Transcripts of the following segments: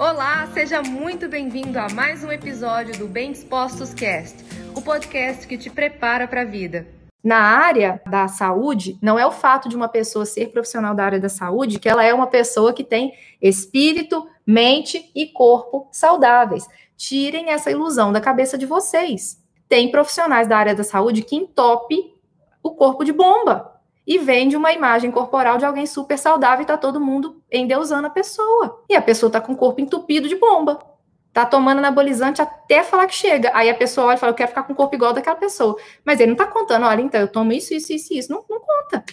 Olá, seja muito bem-vindo a mais um episódio do Bem Dispostos Cast, o podcast que te prepara para a vida. Na área da saúde, não é o fato de uma pessoa ser profissional da área da saúde que ela é uma pessoa que tem espírito, mente e corpo saudáveis. Tirem essa ilusão da cabeça de vocês. Tem profissionais da área da saúde que entope o corpo de bomba e vende uma imagem corporal de alguém super saudável e tá todo mundo endeusando a pessoa. E a pessoa tá com o corpo entupido de bomba. Tá tomando anabolizante até falar que chega. Aí a pessoa olha e fala, eu quero ficar com o corpo igual daquela pessoa. Mas ele não tá contando, olha, então eu tomo isso, isso, isso, isso. Não, não conta.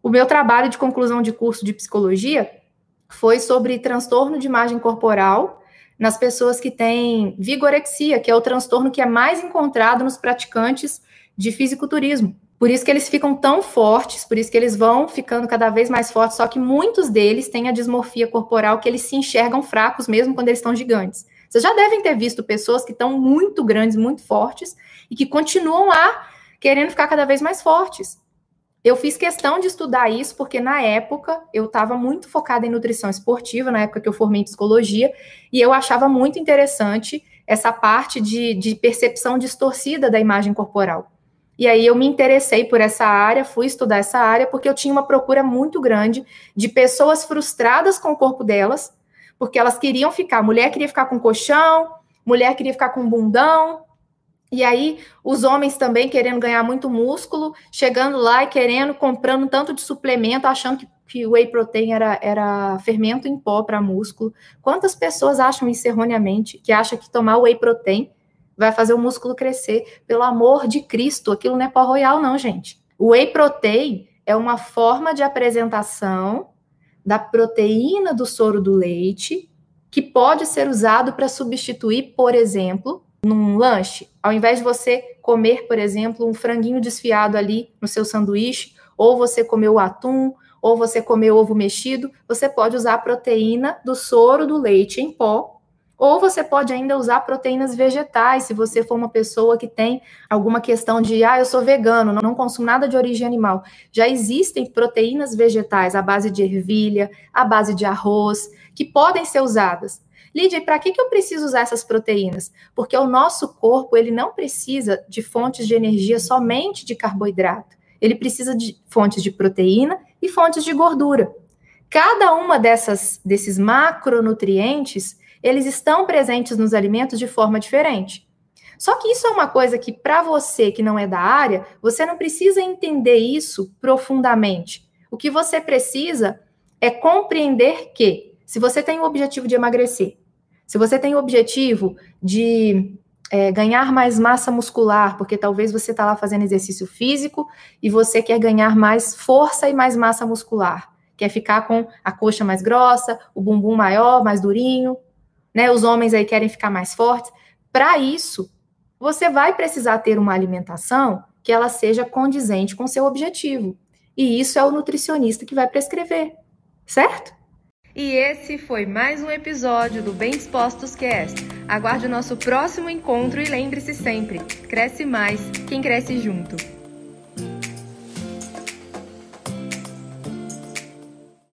O meu trabalho de conclusão de curso de psicologia foi sobre transtorno de imagem corporal nas pessoas que têm vigorexia, que é o transtorno que é mais encontrado nos praticantes de fisiculturismo. Por isso que eles ficam tão fortes, por isso que eles vão ficando cada vez mais fortes, só que muitos deles têm a dismorfia corporal que eles se enxergam fracos mesmo quando eles estão gigantes. Vocês já devem ter visto pessoas que estão muito grandes, muito fortes e que continuam lá querendo ficar cada vez mais fortes. Eu fiz questão de estudar isso porque na época eu estava muito focada em nutrição esportiva, na época que eu formei em psicologia, e eu achava muito interessante essa parte de, de percepção distorcida da imagem corporal. E aí eu me interessei por essa área, fui estudar essa área, porque eu tinha uma procura muito grande de pessoas frustradas com o corpo delas, porque elas queriam ficar, mulher queria ficar com colchão, mulher queria ficar com bundão, e aí os homens também querendo ganhar muito músculo, chegando lá e querendo, comprando tanto de suplemento, achando que, que whey protein era, era fermento em pó para músculo. Quantas pessoas acham isso erroneamente, que acham que tomar whey protein vai fazer o músculo crescer. Pelo amor de Cristo, aquilo não é pó royal, não, gente. O whey protein é uma forma de apresentação da proteína do soro do leite que pode ser usado para substituir, por exemplo, num lanche. Ao invés de você comer, por exemplo, um franguinho desfiado ali no seu sanduíche, ou você comer o atum, ou você comer ovo mexido, você pode usar a proteína do soro do leite em pó ou você pode ainda usar proteínas vegetais, se você for uma pessoa que tem alguma questão de, ah, eu sou vegano, não consumo nada de origem animal. Já existem proteínas vegetais à base de ervilha, à base de arroz, que podem ser usadas. Lídia, para que, que eu preciso usar essas proteínas? Porque o nosso corpo, ele não precisa de fontes de energia somente de carboidrato. Ele precisa de fontes de proteína e fontes de gordura. Cada uma dessas, desses macronutrientes eles estão presentes nos alimentos de forma diferente. Só que isso é uma coisa que, para você que não é da área, você não precisa entender isso profundamente. O que você precisa é compreender que, se você tem o objetivo de emagrecer, se você tem o objetivo de é, ganhar mais massa muscular, porque talvez você está lá fazendo exercício físico e você quer ganhar mais força e mais massa muscular, quer ficar com a coxa mais grossa, o bumbum maior, mais durinho, né? Os homens aí querem ficar mais fortes. Para isso, você vai precisar ter uma alimentação que ela seja condizente com seu objetivo. E isso é o nutricionista que vai prescrever, certo? E esse foi mais um episódio do Bem Dispostos Cast. Aguarde o nosso próximo encontro e lembre-se sempre: cresce mais quem cresce junto.